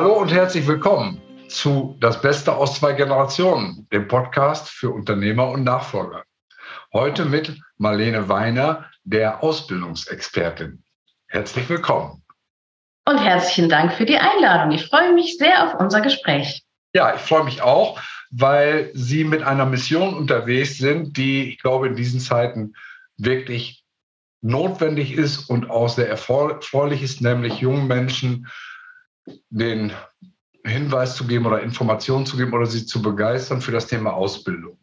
Hallo und herzlich willkommen zu Das Beste aus zwei Generationen, dem Podcast für Unternehmer und Nachfolger. Heute mit Marlene Weiner, der Ausbildungsexpertin. Herzlich willkommen. Und herzlichen Dank für die Einladung. Ich freue mich sehr auf unser Gespräch. Ja, ich freue mich auch, weil Sie mit einer Mission unterwegs sind, die, ich glaube, in diesen Zeiten wirklich notwendig ist und auch sehr erfreulich ist, nämlich jungen Menschen den Hinweis zu geben oder Informationen zu geben oder sie zu begeistern für das Thema Ausbildung.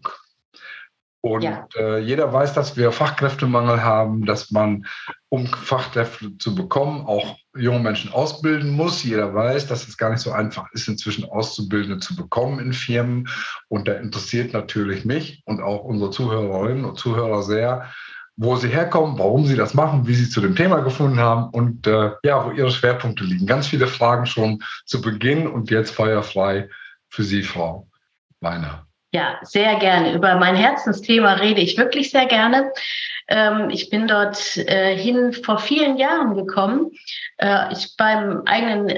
Und ja. äh, jeder weiß, dass wir Fachkräftemangel haben, dass man, um Fachkräfte zu bekommen, auch junge Menschen ausbilden muss. Jeder weiß, dass es gar nicht so einfach ist, inzwischen Auszubildende zu bekommen in Firmen. Und da interessiert natürlich mich und auch unsere Zuhörerinnen und Zuhörer sehr, wo sie herkommen, warum sie das machen, wie sie zu dem Thema gefunden haben und äh, ja, wo ihre Schwerpunkte liegen. Ganz viele Fragen schon zu Beginn und jetzt feuerfrei für Sie, Frau Weiner. Ja, sehr gerne. Über mein Herzensthema rede ich wirklich sehr gerne. Ähm, ich bin dort äh, hin vor vielen Jahren gekommen. Äh, ich beim eigenen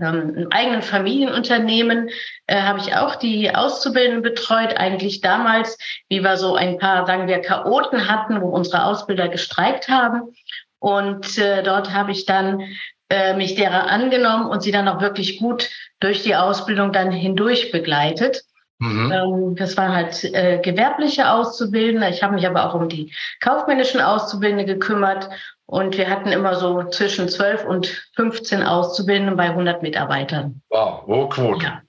äh, ähm, im eigenen Familienunternehmen äh, habe ich auch die Auszubildenden betreut, eigentlich damals, wie wir so ein paar, sagen wir, Chaoten hatten, wo unsere Ausbilder gestreikt haben. Und äh, dort habe ich dann äh, mich derer angenommen und sie dann auch wirklich gut durch die Ausbildung dann hindurch begleitet. Mhm. Ähm, das waren halt äh, gewerbliche Auszubildende. Ich habe mich aber auch um die kaufmännischen Auszubildende gekümmert und wir hatten immer so zwischen 12 und 15 Auszubildende bei 100 Mitarbeitern. Wow, hohe Quote. Ja.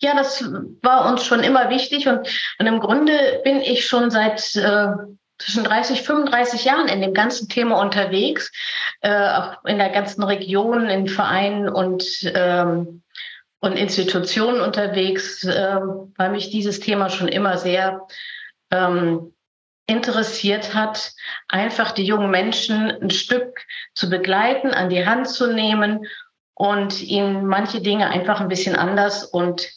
ja, das war uns schon immer wichtig. Und, und im Grunde bin ich schon seit äh, zwischen 30, 35 Jahren in dem ganzen Thema unterwegs, äh, auch in der ganzen Region, in Vereinen und, ähm, und Institutionen unterwegs, äh, weil mich dieses Thema schon immer sehr ähm, interessiert hat, einfach die jungen Menschen ein Stück zu begleiten, an die Hand zu nehmen und ihnen manche Dinge einfach ein bisschen anders und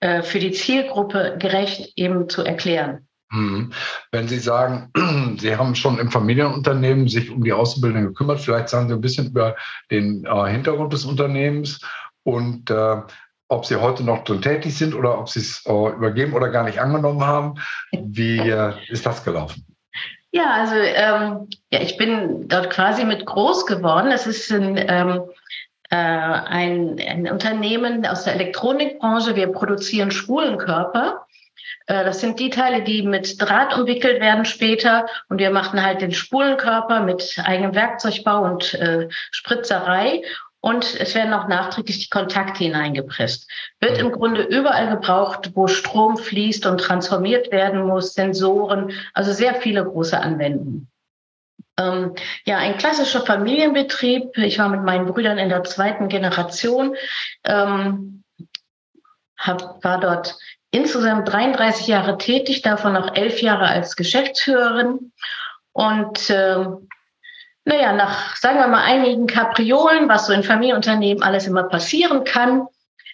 äh, für die Zielgruppe gerecht eben zu erklären. Mhm. Wenn Sie sagen, Sie haben schon im Familienunternehmen sich um die Auszubildenden gekümmert, vielleicht sagen Sie ein bisschen über den äh, Hintergrund des Unternehmens und äh, ob Sie heute noch drin tätig sind oder ob Sie es äh, übergeben oder gar nicht angenommen haben. Wie äh, ist das gelaufen? Ja, also ähm, ja, ich bin dort quasi mit groß geworden. Es ist ein, ähm, äh, ein, ein Unternehmen aus der Elektronikbranche. Wir produzieren Spulenkörper. Äh, das sind die Teile, die mit Draht umwickelt werden später. Und wir machen halt den Spulenkörper mit eigenem Werkzeugbau und äh, Spritzerei. Und es werden auch nachträglich die Kontakte hineingepresst. Wird im Grunde überall gebraucht, wo Strom fließt und transformiert werden muss, Sensoren, also sehr viele große Anwendungen. Ähm, ja, ein klassischer Familienbetrieb. Ich war mit meinen Brüdern in der zweiten Generation, ähm, hab, war dort insgesamt 33 Jahre tätig, davon noch elf Jahre als Geschäftsführerin. Und äh, naja, nach, sagen wir mal, einigen Kapriolen, was so in Familienunternehmen alles immer passieren kann,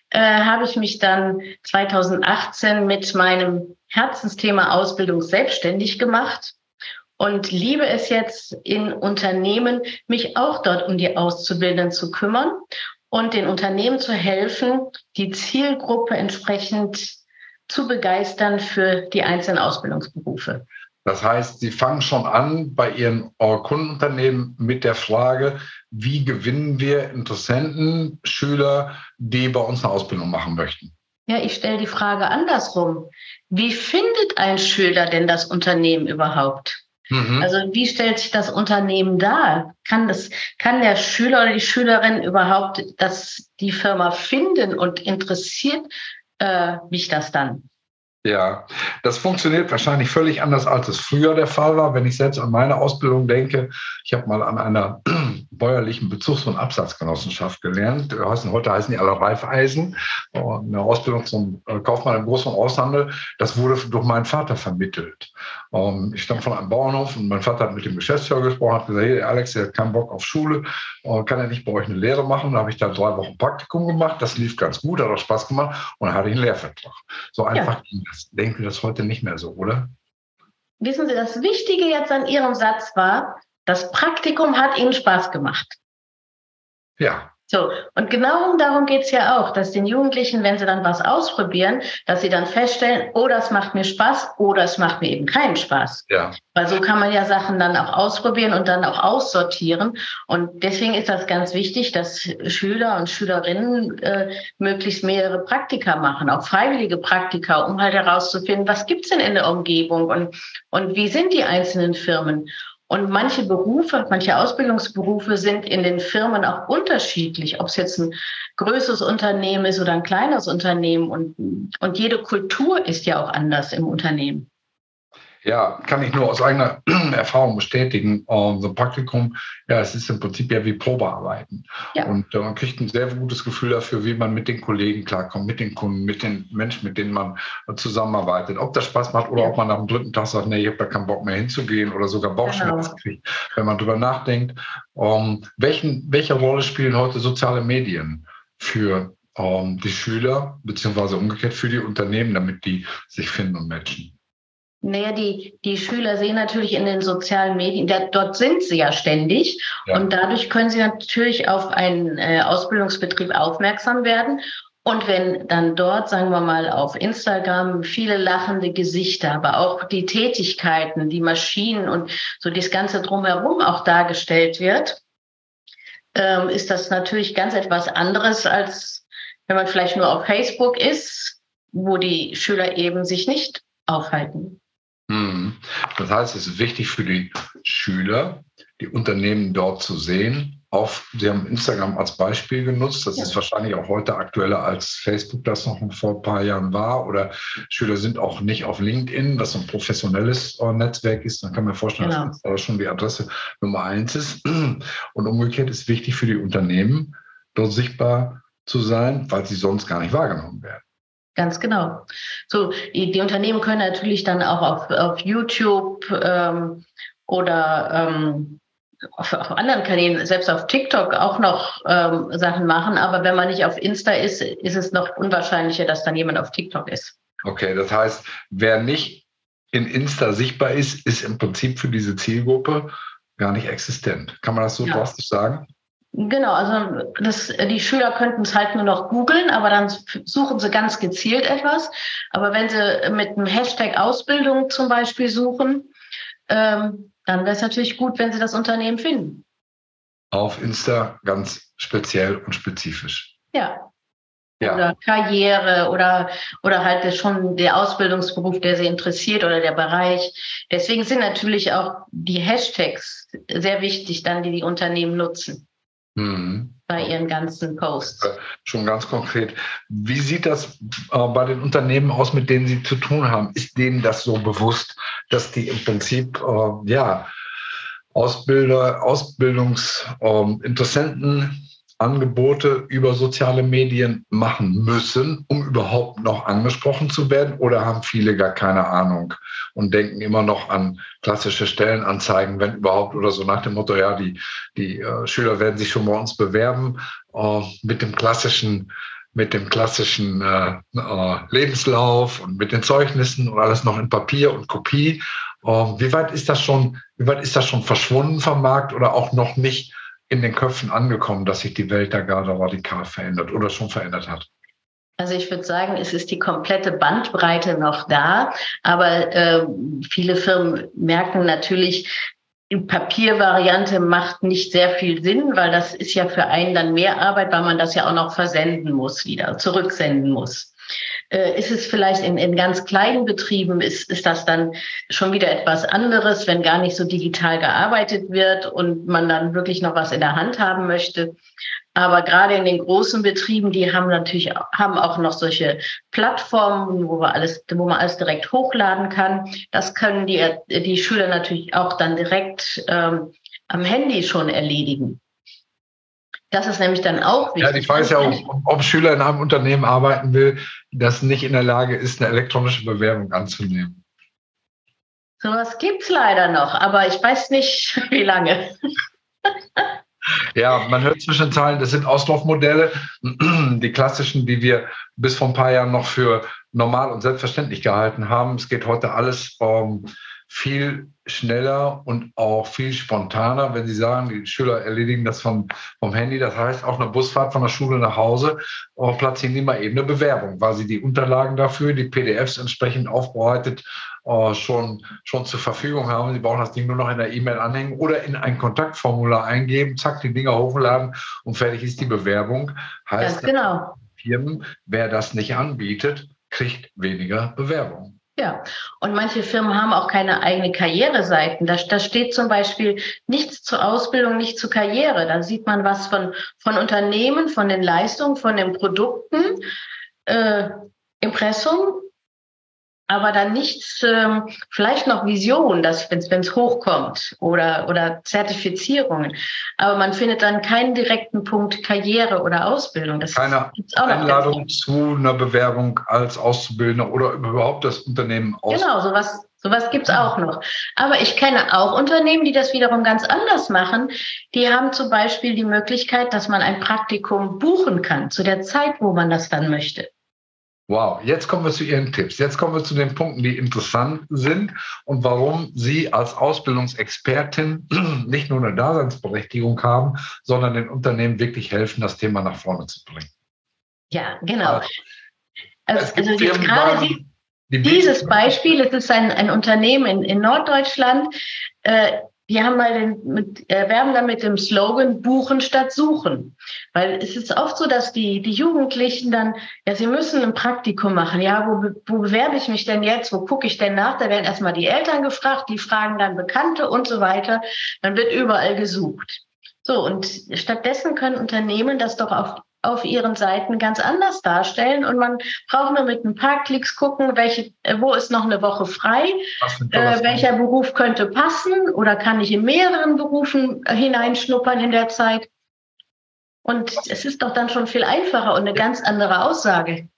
äh, habe ich mich dann 2018 mit meinem Herzensthema Ausbildung selbstständig gemacht und liebe es jetzt in Unternehmen, mich auch dort um die Auszubildenden zu kümmern und den Unternehmen zu helfen, die Zielgruppe entsprechend zu begeistern für die einzelnen Ausbildungsberufe. Das heißt, Sie fangen schon an bei Ihren Kundenunternehmen mit der Frage, wie gewinnen wir Interessenten, Schüler, die bei uns eine Ausbildung machen möchten? Ja, ich stelle die Frage andersrum. Wie findet ein Schüler denn das Unternehmen überhaupt? Mhm. Also wie stellt sich das Unternehmen dar? Kann, das, kann der Schüler oder die Schülerin überhaupt das, die Firma finden und interessiert äh, mich das dann? Ja, das funktioniert wahrscheinlich völlig anders, als es früher der Fall war. Wenn ich selbst an meine Ausbildung denke, ich habe mal an einer bäuerlichen Bezugs- und Absatzgenossenschaft gelernt. Heute heißen die alle Reifeisen. Eine Ausbildung zum äh, Kaufmann im Groß- und Aushandel. Das wurde durch meinen Vater vermittelt. Ähm, ich stamme von einem Bauernhof und mein Vater hat mit dem Geschäftsführer gesprochen, hat gesagt, hey Alex, der hat keinen Bock auf Schule, äh, kann er nicht bei euch eine Lehre machen? Da habe ich da drei Wochen Praktikum gemacht. Das lief ganz gut, hat auch Spaß gemacht und dann hatte ich einen Lehrvertrag. So einfach ging das das denken wir das heute nicht mehr so, oder? Wissen Sie, das Wichtige jetzt an Ihrem Satz war, das Praktikum hat Ihnen Spaß gemacht. Ja, So, und genau darum geht's ja auch, dass den Jugendlichen, wenn sie dann was ausprobieren, dass sie dann feststellen, oh, das macht mir Spaß oder es macht mir eben keinen Spaß. Ja. Weil so kann man ja Sachen dann auch ausprobieren und dann auch aussortieren. Und deswegen ist das ganz wichtig, dass Schüler und Schülerinnen äh, möglichst mehrere Praktika machen, auch freiwillige Praktika, um halt herauszufinden, was gibt's denn in der Umgebung und, und wie sind die einzelnen Firmen. Und manche Berufe, manche Ausbildungsberufe sind in den Firmen auch unterschiedlich, ob es jetzt ein größeres Unternehmen ist oder ein kleines Unternehmen. Und, und jede Kultur ist ja auch anders im Unternehmen. Ja, kann ich nur aus eigener Erfahrung bestätigen. Uh, so ein Praktikum, ja, es ist im Prinzip ja wie Probearbeiten. Ja. Und uh, man kriegt ein sehr gutes Gefühl dafür, wie man mit den Kollegen klarkommt, mit den Kunden, mit den Menschen, mit denen man zusammenarbeitet. Ob das Spaß macht oder ja. ob man am dritten Tag sagt, nee, ich habe da keinen Bock mehr hinzugehen oder sogar Bauchschmerzen genau. kriegt, wenn man drüber nachdenkt. Um, welchen, welche Rolle spielen heute soziale Medien für um, die Schüler, beziehungsweise umgekehrt für die Unternehmen, damit die sich finden und matchen? Naja, die, die Schüler sehen natürlich in den sozialen Medien, da, dort sind sie ja ständig ja. und dadurch können sie natürlich auf einen äh, Ausbildungsbetrieb aufmerksam werden. Und wenn dann dort, sagen wir mal, auf Instagram viele lachende Gesichter, aber auch die Tätigkeiten, die Maschinen und so das Ganze drumherum auch dargestellt wird, ähm, ist das natürlich ganz etwas anderes, als wenn man vielleicht nur auf Facebook ist, wo die Schüler eben sich nicht aufhalten. Hm. Das heißt, es ist wichtig für die Schüler, die Unternehmen dort zu sehen. Auf, Sie haben Instagram als Beispiel genutzt. Das ja. ist wahrscheinlich auch heute aktueller als Facebook das noch vor ein paar Jahren war. Oder Schüler sind auch nicht auf LinkedIn, was ein professionelles äh, Netzwerk ist. Dann kann man vorstellen, genau. dass das schon die Adresse Nummer eins ist. Und umgekehrt ist wichtig für die Unternehmen, dort sichtbar zu sein, weil sie sonst gar nicht wahrgenommen werden. Ganz genau. So, die Unternehmen können natürlich dann auch auf, auf YouTube ähm, oder ähm, auf, auf, anderen Kanälen, selbst auf TikTok auch noch ähm, Sachen machen. Aber wenn man nicht auf Insta ist, ist es noch unwahrscheinlicher, dass dann jemand auf TikTok ist. Okay, das heißt, wer nicht in Insta sichtbar ist, ist im Prinzip für diese Zielgruppe gar nicht existent. Kann man das so ja. drastisch sagen? Genau, also das, die Schüler könnten es halt nur noch googeln, aber dann suchen sie ganz gezielt etwas. Aber wenn sie mit einem Hashtag Ausbildung zum Beispiel suchen, ähm, dann wäre es natürlich gut, wenn sie das Unternehmen finden. Auf Insta ganz speziell und spezifisch. Ja. ja. Oder Karriere oder, oder halt schon der Ausbildungsberuf, der sie interessiert oder der Bereich. Deswegen sind natürlich auch die Hashtags sehr wichtig, dann die die Unternehmen nutzen. Mhm. Bei Ihren ganzen Posts. Schon ganz konkret. Wie sieht das äh, bei den Unternehmen aus, mit denen Sie zu tun haben? Ist denen das so bewusst, dass die im Prinzip, äh, ja, Ausbilder, Ausbildungsinteressenten ähm, Angebote über soziale Medien machen müssen, um überhaupt noch angesprochen zu werden? Oder haben viele gar keine Ahnung und denken immer noch an klassische Stellenanzeigen, wenn überhaupt, oder so nach dem Motto, ja, die, die äh, Schüler werden sich schon bei uns bewerben äh, mit dem klassischen mit dem klassischen äh, äh Lebenslauf und mit den Zeugnissen und alles noch in Papier und Kopie. Äh, wie weit ist das schon, wie weit ist das schon verschwunden vom Markt oder auch noch nicht in den Köpfen angekommen, dass sich die Welt da gerade radikal verändert oder schon verändert hat? Also ich würde sagen, es ist die komplette Bandbreite noch da, aber äh, viele Firmen merken natürlich, die Papiervariante macht nicht sehr viel Sinn, weil das ist ja für einen dann mehr Arbeit, weil man das ja auch noch versenden muss wieder, zurücksenden muss. Äh, ist es vielleicht in, in ganz kleinen Betrieben, ist, ist das dann schon wieder etwas anderes, wenn gar nicht so digital gearbeitet wird und man dann wirklich noch was in der Hand haben möchte. Aber gerade in den großen Betrieben, die haben natürlich haben auch noch solche Plattformen, wo, wir alles, wo man alles direkt hochladen kann. Das können die, die Schüler natürlich auch dann direkt ähm, am Handy schon erledigen. Das ist nämlich dann auch wichtig. Ja, ich weiß ja auch, ob Schüler in einem Unternehmen arbeiten will, das nicht in der Lage ist, eine elektronische Bewerbung anzunehmen. Sowas gibt es leider noch, aber ich weiß nicht, wie lange. Ja, man hört zwischen Zahlen, das sind Auslaufmodelle, die klassischen, die wir bis vor ein paar Jahren noch für normal und selbstverständlich gehalten haben. Es geht heute alles um viel schneller und auch viel spontaner, wenn Sie sagen, die Schüler erledigen das vom, vom Handy. Das heißt, auch eine Busfahrt von der Schule nach Hause äh, platzieren die mal eben eine Bewerbung, weil sie die Unterlagen dafür, die PDFs entsprechend aufbereitet, äh, schon, schon zur Verfügung haben. Sie brauchen das Ding nur noch in der E-Mail anhängen oder in ein Kontaktformular eingeben, zack, die Dinger hochladen und fertig ist die Bewerbung. Heißt, Ganz genau. Firmen, wer das nicht anbietet, kriegt weniger Bewerbungen. Ja, und manche Firmen haben auch keine eigene Karriereseiten. Da, da steht zum Beispiel nichts zur Ausbildung, nichts zur Karriere. Da sieht man was von, von Unternehmen, von den Leistungen, von den Produkten, äh, Impressum aber dann nichts, ähm, vielleicht noch Vision, dass wenn es hochkommt oder, oder Zertifizierungen. Aber man findet dann keinen direkten Punkt Karriere oder Ausbildung. Das Keine Einladung zu einer Bewerbung als Auszubildender oder überhaupt das Unternehmen aus. Genau, sowas, sowas gibt's auch noch. Aber ich kenne auch Unternehmen, die das wiederum ganz anders machen. Die haben zum Beispiel die Möglichkeit, dass man ein Praktikum buchen kann zu der Zeit, wo man das dann möchte. Wow, jetzt kommen wir zu Ihren Tipps. Jetzt kommen wir zu den Punkten, die interessant sind und warum Sie als Ausbildungsexpertin nicht nur eine Daseinsberechtigung haben, sondern den Unternehmen wirklich helfen, das Thema nach vorne zu bringen. Ja, genau. Also, also jetzt gerade die, dieses Beispiel, es ist ein, ein Unternehmen in, in Norddeutschland, äh, die haben mal den, mit, äh, werben dann mit dem Slogan Buchen statt Suchen. Weil es ist oft so, dass die, die Jugendlichen dann, ja, sie müssen ein Praktikum machen. Ja, wo, wo bewerbe ich mich denn jetzt? Wo gucke ich denn nach? Da werden erstmal die Eltern gefragt, die fragen dann Bekannte und so weiter. Dann wird überall gesucht. So, und stattdessen können Unternehmen das doch auf auf ihren Seiten ganz anders darstellen. Und man braucht nur mit ein paar Klicks gucken, welche, äh, wo ist noch eine Woche frei, äh, welcher Beruf könnte passen oder kann ich in mehreren Berufen äh, hineinschnuppern in der Zeit. Und es ist doch dann schon viel einfacher und eine ganz andere Aussage.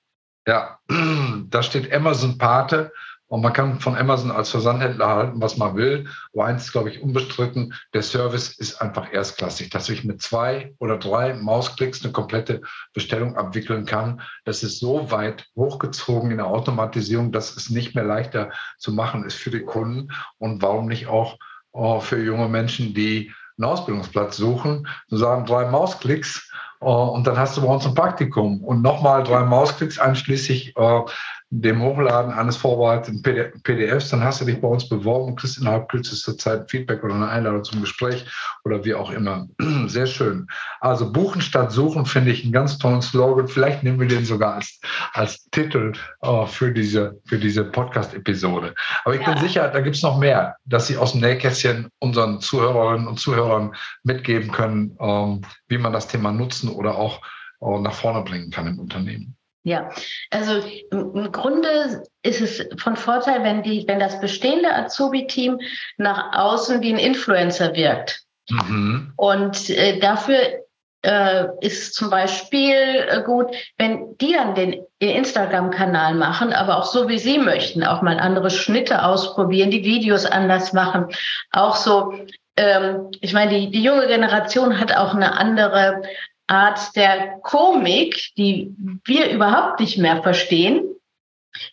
Ja, da steht Amazon Pate und man kann von Amazon als Versandhändler halten, was man will. Aber eins ist, glaube ich, unbestritten. Der Service ist einfach erstklassig, dass ich mit zwei oder drei Mausklicks eine komplette Bestellung abwickeln kann. Das ist so weit hochgezogen in der Automatisierung, dass es nicht mehr leichter zu machen ist für die Kunden. Und warum nicht auch äh, für junge Menschen, die einen Ausbildungsplatz suchen, zu sagen, drei Mausklicks äh, und dann hast du bei uns ein Praktikum und nochmal drei Mausklicks einschließlich äh, dem Hochladen eines vorbereiteten PDFs, dann hast du dich bei uns beworben und kriegst innerhalb kürzester Zeit Feedback oder eine Einladung zum Gespräch oder wie auch immer. Sehr schön. Also buchen statt suchen finde ich einen ganz tollen Slogan. Vielleicht nehmen wir den sogar als, als Titel äh, für diese, für diese Podcast-Episode. Aber ich ja. bin sicher, da gibt es noch mehr, dass Sie aus dem Nähkästchen unseren Zuhörerinnen und Zuhörern mitgeben können, ähm, wie man das Thema nutzen oder auch äh, nach vorne bringen kann im Unternehmen. Ja, also im Grunde ist es von Vorteil, wenn, die, wenn das bestehende Azubi-Team nach außen wie ein Influencer wirkt. Mhm. Und äh, dafür äh, ist zum Beispiel äh, gut, wenn die dann den Instagram-Kanal machen, aber auch so wie sie möchten, auch mal andere Schnitte ausprobieren, die Videos anders machen, auch so ähm, ich meine, die, die junge Generation hat auch eine andere Art der Komik, die wir überhaupt nicht mehr verstehen.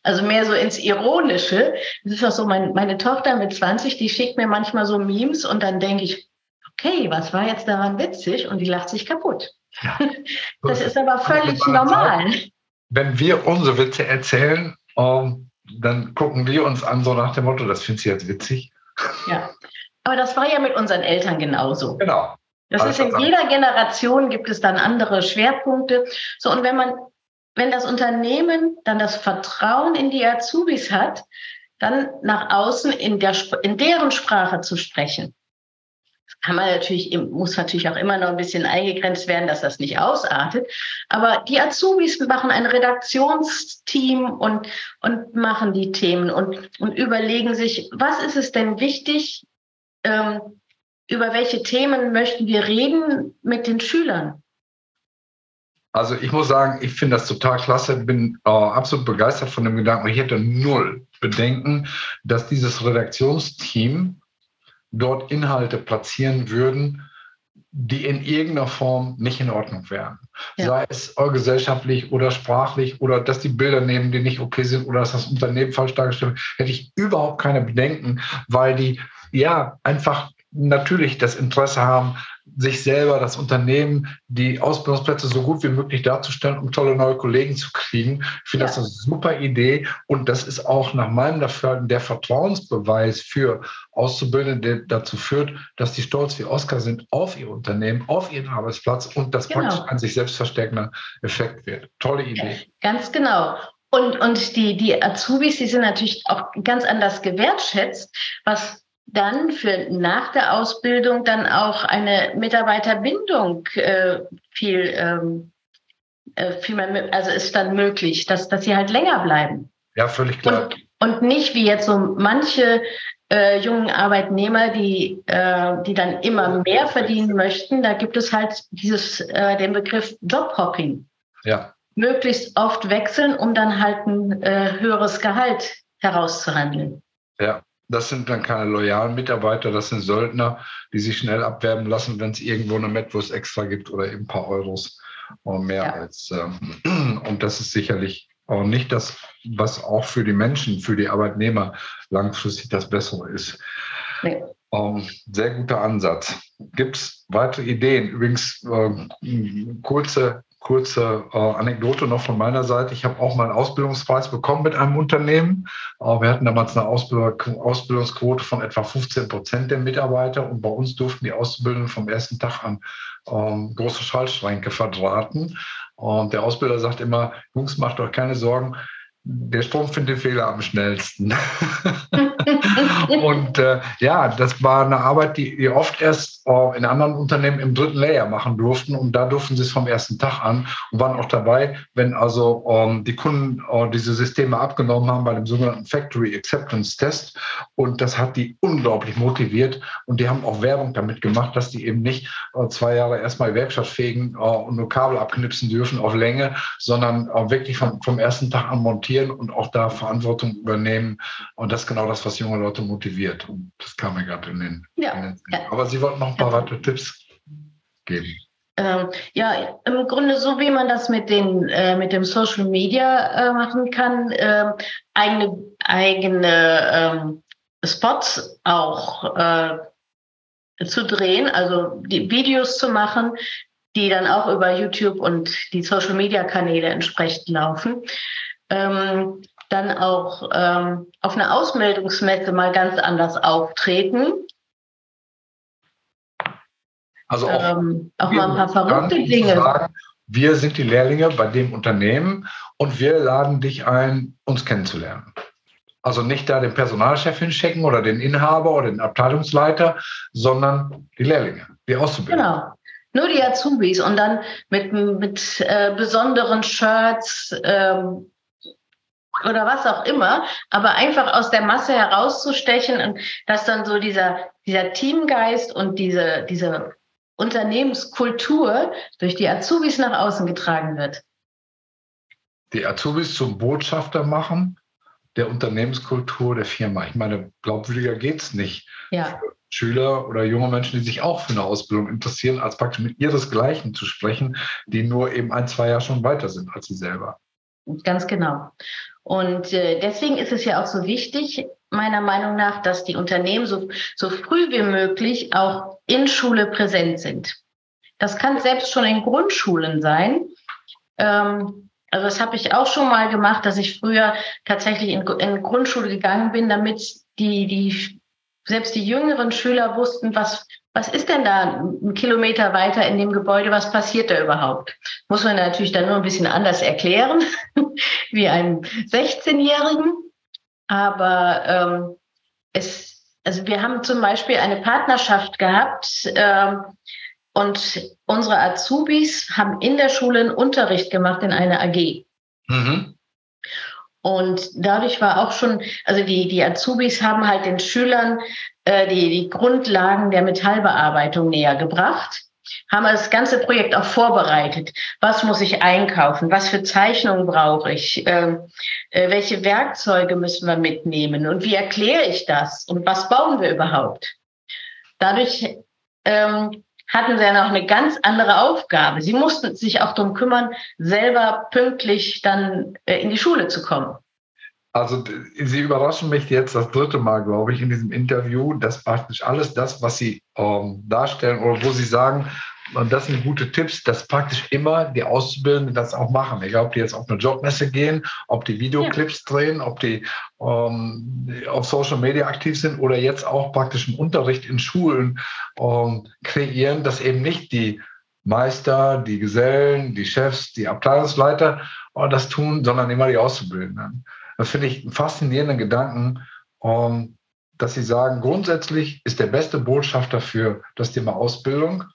Also mehr so ins Ironische. Das ist auch so, mein, meine Tochter mit 20, die schickt mir manchmal so Memes und dann denke ich, okay, was war jetzt daran witzig? Und die lacht sich kaputt. Ja. Das ist aber völlig normal. Wenn wir unsere Witze erzählen, um, ähm, dann gucken wir uns an, so nach dem Motto, das findest du jetzt witzig. Ja, aber das war ja mit unseren Eltern genauso. Genau. Das ist in jeder Generation gibt es dann andere Schwerpunkte. So, und wenn man, wenn das Unternehmen dann das Vertrauen in die Azubis hat, dann nach außen in der, in deren Sprache zu sprechen. Das kann man natürlich, muss natürlich auch immer noch ein bisschen eingegrenzt werden, dass das nicht ausartet. Aber die Azubis machen ein Redaktionsteam und, und machen die Themen und, und überlegen sich, was ist es denn wichtig, ähm, über welche Themen möchten wir reden mit den Schülern? Also ich muss sagen, ich finde das total klasse, bin äh, absolut begeistert von dem Gedanken. Ich hätte null Bedenken, dass dieses Redaktionsteam dort Inhalte platzieren würden, die in irgendeiner Form nicht in Ordnung wären. Ja. Sei es gesellschaftlich oder sprachlich oder dass die Bilder nehmen, die nicht okay sind oder dass das Unternehmen falsch dargestellt wird, hätte ich überhaupt keine Bedenken, weil die ja einfach natürlich das Interesse haben, sich selber, das Unternehmen, die Ausbildungsplätze so gut wie möglich darzustellen, um tolle neue Kollegen zu kriegen. Ich finde ja. das eine super Idee und das ist auch nach meinem Dafürhalten der Vertrauensbeweis für Auszubildende, der dazu führt, dass die stolz wie Oscar sind auf ihr Unternehmen, auf ihren Arbeitsplatz und das genau. praktisch ein sich selbst verstärkender Effekt wird. Tolle Idee. Ganz genau. Und, und die, die Azubis, die sind natürlich auch ganz anders gewertschätzt, was dann für nach der Ausbildung dann auch eine Mitarbeiterbindung äh, viel, ähm, äh, viel mehr, also ist dann möglich, dass, dass sie halt länger bleiben. Ja, völlig klar. Und, und nicht wie jetzt so manche äh, jungen Arbeitnehmer, die, äh, die dann immer mehr verdienen möchten. Da gibt es halt dieses, äh, den Begriff Jobhopping. Ja. Möglichst oft wechseln, um dann halt ein äh, höheres Gehalt herauszuhandeln. Ja, das sind dann keine loyalen Mitarbeiter, das sind Söldner, die sich schnell abwerben lassen, wenn es irgendwo eine Metwurst extra gibt oder eben ein paar Euros mehr ja. als. Ähm, und das ist sicherlich auch nicht das, was auch für die Menschen, für die Arbeitnehmer langfristig das Bessere ist. Nee. Ähm, sehr guter Ansatz. Gibt es weitere Ideen? Übrigens, äh, kurze kurze äh, Anekdote noch von meiner Seite. Ich habe auch mal einen Ausbildungspreis bekommen mit einem Unternehmen. Äh, wir hatten damals eine Ausbild Ausbildungsquote von etwa 15 Prozent der Mitarbeiter und bei uns durften die Auszubildenden vom ersten Tag an ähm, große Schaltschränke verdrahten. Und der Ausbilder sagt immer, Jungs, macht euch keine Sorgen, der Strom findet Fehler am schnellsten. und äh, ja, das war eine Arbeit, die wir oft erst äh, in anderen Unternehmen im dritten Layer machen durften. Und da durften sie es vom ersten Tag an und waren auch dabei, wenn also ähm, die Kunden äh, diese Systeme abgenommen haben bei dem sogenannten Factory Acceptance Test. Und das hat die unglaublich motiviert. Und die haben auch Werbung damit gemacht, dass die eben nicht äh, zwei Jahre erstmal werkstattfähigen äh, und nur Kabel abknipsen dürfen auf Länge, sondern wirklich vom, vom ersten Tag an montieren reflektieren und auch da Verantwortung übernehmen. Und das ist genau das, was junge Leute motiviert. Und das kam mir gerade in den, ja. in den ja. Aber Sie wollten noch ein paar ja. weitere Tipps geben. Ähm, ja, im Grunde so wie man das mit den äh, mit dem Social Media äh, machen kann, äh, eigene eigene ähm, Spots auch äh, zu drehen, also die Videos zu machen, die dann auch über YouTube und die Social Media Kanäle entsprechend laufen ähm, dann auch ähm, auf einer Ausmeldungsmesse mal ganz anders auftreten. Also auch, ähm, auch mal ein paar verrückte Dinge. Sagen, wir sind die Lehrlinge bei dem Unternehmen und wir laden dich ein, uns kennenzulernen. Also nicht da den Personalchef hinschicken oder den Inhaber oder den Abteilungsleiter, sondern die Lehrlinge, die Auszubildenden. Genau. Nur die Azubis und dann mit, mit äh, besonderen Shirts, ähm, oder was auch immer, aber einfach aus der Masse herauszustechen und dass dann so dieser, dieser Teamgeist und diese, diese Unternehmenskultur durch die Azubis nach außen getragen wird. Die Azubis zum Botschafter machen der Unternehmenskultur der Firma. Ich meine, glaubwürdiger geht es nicht. Ja. Schüler oder junge Menschen, die sich auch für eine Ausbildung interessieren, als praktisch mit ihresgleichen zu sprechen, die nur eben ein, zwei Jahre schon weiter sind als sie selber. Ganz genau. Und äh, deswegen ist es ja auch so wichtig, meiner Meinung nach, dass die Unternehmen so, so früh wie möglich auch in Schule präsent sind. Das kann selbst schon in Grundschulen sein. Ähm, also das habe ich auch schon mal gemacht, dass ich früher tatsächlich in, in Grundschule gegangen bin, damit die, die selbst die jüngeren Schüler wussten, was, was ist denn da ein Kilometer weiter in dem Gebäude, was passiert da überhaupt? Muss man natürlich dann nur ein bisschen anders erklären, wie einem 16-Jährigen. Aber ähm, es, also wir haben zum Beispiel eine Partnerschaft gehabt ähm, und unsere Azubis haben in der Schule einen Unterricht gemacht in einer AG. Mhm. Und dadurch war auch schon, also die, die Azubis haben halt den Schülern äh, die, die Grundlagen der Metallbearbeitung näher gebracht, haben das ganze Projekt auch vorbereitet. Was muss ich einkaufen? Was für Zeichnungen brauche ich? Ähm, äh, welche Werkzeuge müssen wir mitnehmen? Und wie erkläre ich das? Und was bauen wir überhaupt? Dadurch ähm, hatten sie ja noch eine ganz andere Aufgabe. Sie mussten sich auch darum kümmern, selber pünktlich dann äh, in die Schule zu kommen. Also Sie überraschen mich jetzt das dritte Mal, glaube ich, in diesem Interview, dass praktisch alles das, was Sie ähm, darstellen oder wo Sie sagen, und das sind gute Tipps, dass praktisch immer die Auszubildenden das auch machen. Egal, ob die jetzt auf eine Jobmesse gehen, ob die Videoclips ja. drehen, ob die ähm, auf Social Media aktiv sind oder jetzt auch praktisch im Unterricht in Schulen ähm, kreieren, dass eben nicht die Meister, die Gesellen, die Chefs, die Abteilungsleiter äh, das tun, sondern immer die Auszubildenden. Das finde ich einen faszinierenden Gedanken, ähm, dass Sie sagen, grundsätzlich ist der beste Botschafter für das Thema Ausbildung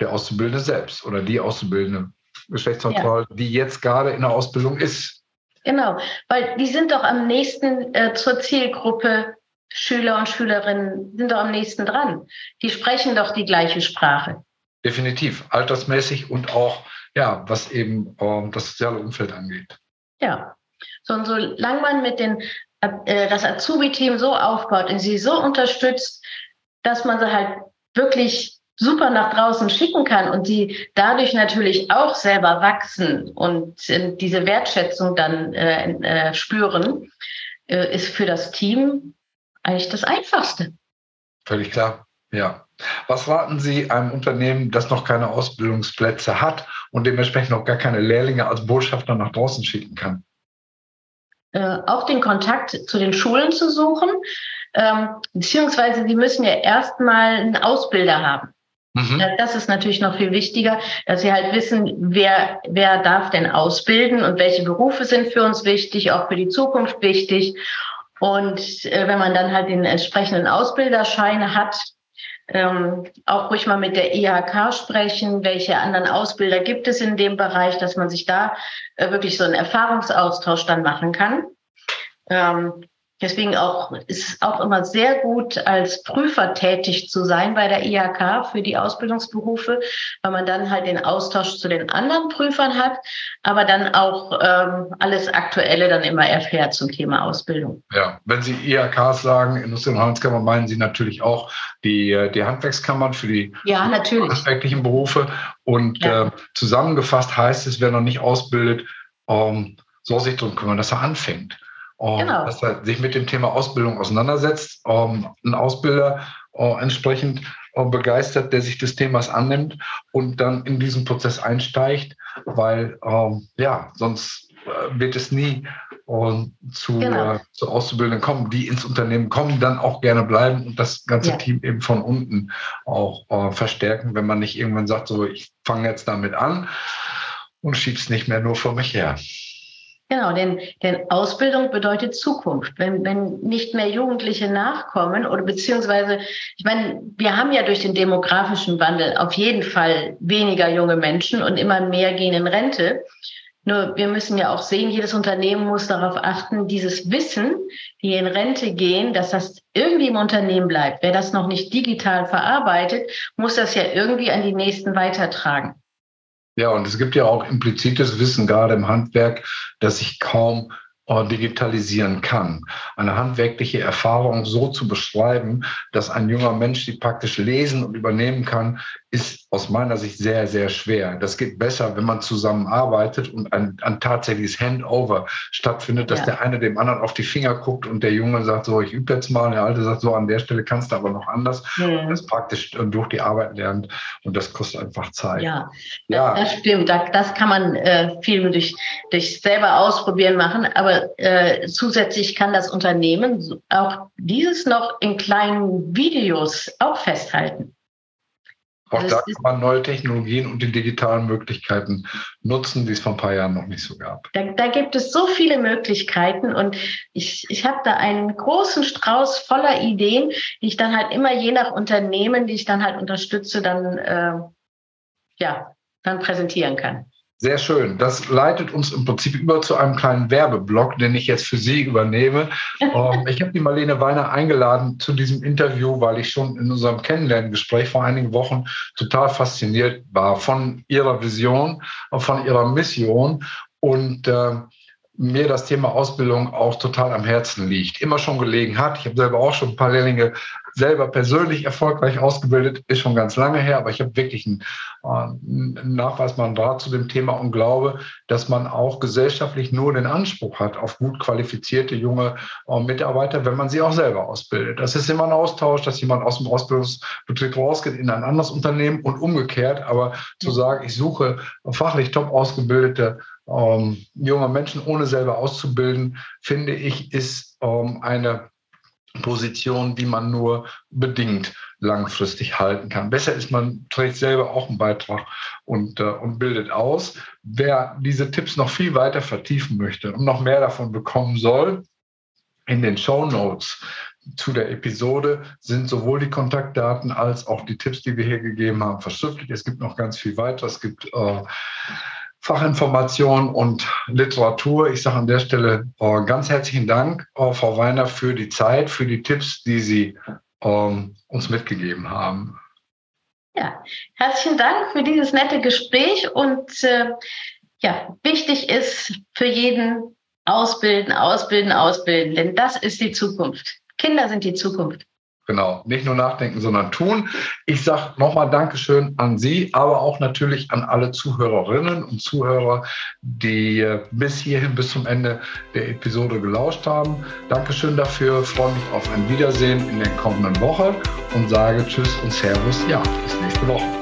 der Auszubildende selbst oder die Auszubildende Geschlechtsneutral, ja. die jetzt gerade in der Ausbildung ist. Genau, weil die sind doch am nächsten äh, zur Zielgruppe Schüler und Schülerinnen sind doch am nächsten dran. Die sprechen doch die gleiche Sprache. Definitiv, altersmäßig und auch, ja, was eben ähm, das soziale Umfeld angeht. Ja, so, und solange man mit den, äh, das Azubi-Team so aufbaut und sie so unterstützt, dass man sie halt wirklich super nach draußen schicken kann und die dadurch natürlich auch selber wachsen und äh, diese Wertschätzung dann äh, äh, spüren, äh, ist für das Team eigentlich das Einfachste. Völlig klar, ja. Was raten Sie einem Unternehmen, das noch keine Ausbildungsplätze hat und dementsprechend noch gar keine Lehrlinge als Botschafter nach draußen schicken kann? Äh, auch den Kontakt zu den Schulen zu suchen, ähm, beziehungsweise sie müssen ja erstmal einen Ausbilder haben. Mhm. Das ist natürlich noch viel wichtiger, dass sie halt wissen, wer, wer darf denn ausbilden und welche Berufe sind für uns wichtig, auch für die Zukunft wichtig. Und äh, wenn man dann halt den entsprechenden Ausbilderschein hat, ähm, auch ruhig mal mit der IHK sprechen, welche anderen Ausbilder gibt es in dem Bereich, dass man sich da äh, wirklich so einen Erfahrungsaustausch dann machen kann. Ähm, Deswegen auch, ist es auch immer sehr gut, als Prüfer tätig zu sein bei der IHK für die Ausbildungsberufe, weil man dann halt den Austausch zu den anderen Prüfern hat, aber dann auch ähm, alles Aktuelle dann immer erfährt zum Thema Ausbildung. Ja, wenn Sie IHKs sagen, Industrie- und Handelskammer, meinen Sie natürlich auch die, die Handwerkskammern für die ja, handwerklichen Berufe. Und ja. äh, zusammengefasst heißt es, wer noch nicht ausbildet, ähm, soll sich darum kümmern, dass er anfängt genau. dass er sich mit dem Thema Ausbildung auseinandersetzt, ähm, ein Ausbilder äh, entsprechend äh, begeistert, der sich des Themas annimmt und dann in diesen Prozess einsteigt, weil ähm, ja, sonst äh, wird es nie zu, genau. zu Auszubildenden kommen, die ins Unternehmen kommen, dann auch gerne bleiben und das ganze ja. Team eben von unten auch verstärken, wenn man nicht irgendwann sagt, so ich fange jetzt damit an und schiebe es nicht mehr nur vor mich her. Genau, denn, denn Ausbildung bedeutet Zukunft. Wenn, wenn nicht mehr Jugendliche nachkommen oder beziehungsweise, ich meine, wir haben ja durch den demografischen Wandel auf jeden Fall weniger junge Menschen und immer mehr gehen in Rente. Nur wir müssen ja auch sehen, jedes Unternehmen muss darauf achten, dieses Wissen, die in Rente gehen, dass das irgendwie im Unternehmen bleibt. Wer das noch nicht digital verarbeitet, muss das ja irgendwie an die Nächsten weitertragen. Ja, und es gibt ja auch implizites Wissen, gerade im Handwerk, dass sich kaum digitalisieren kann. Eine handwerkliche Erfahrung so zu beschreiben, dass ein junger Mensch die praktisch lesen und übernehmen kann, ist aus meiner Sicht sehr, sehr schwer. Das geht besser, wenn man zusammenarbeitet und ein, ein tatsächliches Handover stattfindet, dass ja. der eine dem anderen auf die Finger guckt und der Junge sagt, so, ich übe jetzt mal, und der Alte sagt, so, an der Stelle kannst du aber noch anders. Mhm. Das praktisch durch die Arbeit lernt und das kostet einfach Zeit. Ja, ja. das stimmt. Das kann man äh, viel durch, durch selber ausprobieren machen, aber äh, zusätzlich kann das Unternehmen auch dieses noch in kleinen Videos auch festhalten. Auch also da kann man neue Technologien und die digitalen Möglichkeiten nutzen, die es vor ein paar Jahren noch nicht so gab. Da, da gibt es so viele Möglichkeiten und ich, ich habe da einen großen Strauß voller Ideen, die ich dann halt immer je nach Unternehmen, die ich dann halt unterstütze, dann äh, ja dann präsentieren kann. Sehr schön. Das leitet uns im Prinzip über zu einem kleinen Werbeblock, den ich jetzt für Sie übernehme. Ähm, ich habe die Marlene Weiner eingeladen zu diesem Interview, weil ich schon in unserem Kennenlerngespräch vor einigen Wochen total fasziniert war von ihrer Vision, von ihrer Mission und äh, mir das Thema Ausbildung auch total am Herzen liegt, immer schon gelegen hat. Ich habe selber auch schon ein paar Lehrlinge selber persönlich erfolgreich ausgebildet, ist schon ganz lange her, aber ich habe wirklich einen, äh, Draht zu dem Thema und glaube, dass man auch gesellschaftlich nur den Anspruch hat auf gut qualifizierte junge äh, Mitarbeiter, wenn man sie auch selber ausbildet. Das ist immer ein Austausch, dass jemand aus dem Ausbildungsbetrieb rausgeht in ein anderes Unternehmen und umgekehrt, aber zu sagen, ich suche fachlich top ausgebildete ähm, junge Menschen ohne selber auszubilden, finde ich, ist ähm, eine Position, die man nur bedingt langfristig halten kann. Besser ist, man trägt selber auch einen Beitrag und, äh, und bildet aus. Wer diese Tipps noch viel weiter vertiefen möchte und noch mehr davon bekommen soll, in den Show Notes zu der Episode sind sowohl die Kontaktdaten als auch die Tipps, die wir hier gegeben haben, verschriftlich. Es gibt noch ganz viel weiter. Es gibt äh, Fachinformation und Literatur. Ich sage an der Stelle äh, ganz herzlichen Dank, äh, Frau Weiner, für die Zeit, für die Tipps, die Sie ähm, uns mitgegeben haben. Ja, herzlichen Dank für dieses nette Gespräch und äh, ja, wichtig ist für jeden ausbilden, ausbilden, ausbilden, denn das ist die Zukunft. Kinder sind die Zukunft. Genau, nicht nur nachdenken, sondern tun. Ich sage nochmal Dankeschön an Sie, aber auch natürlich an alle Zuhörerinnen und Zuhörer, die äh, bis hierhin, bis zum Ende der Episode gelauscht haben. Dankeschön dafür, freue mich auf ein Wiedersehen in der kommenden Woche und sage Tschüss und Servus, ja, bis nächste Woche.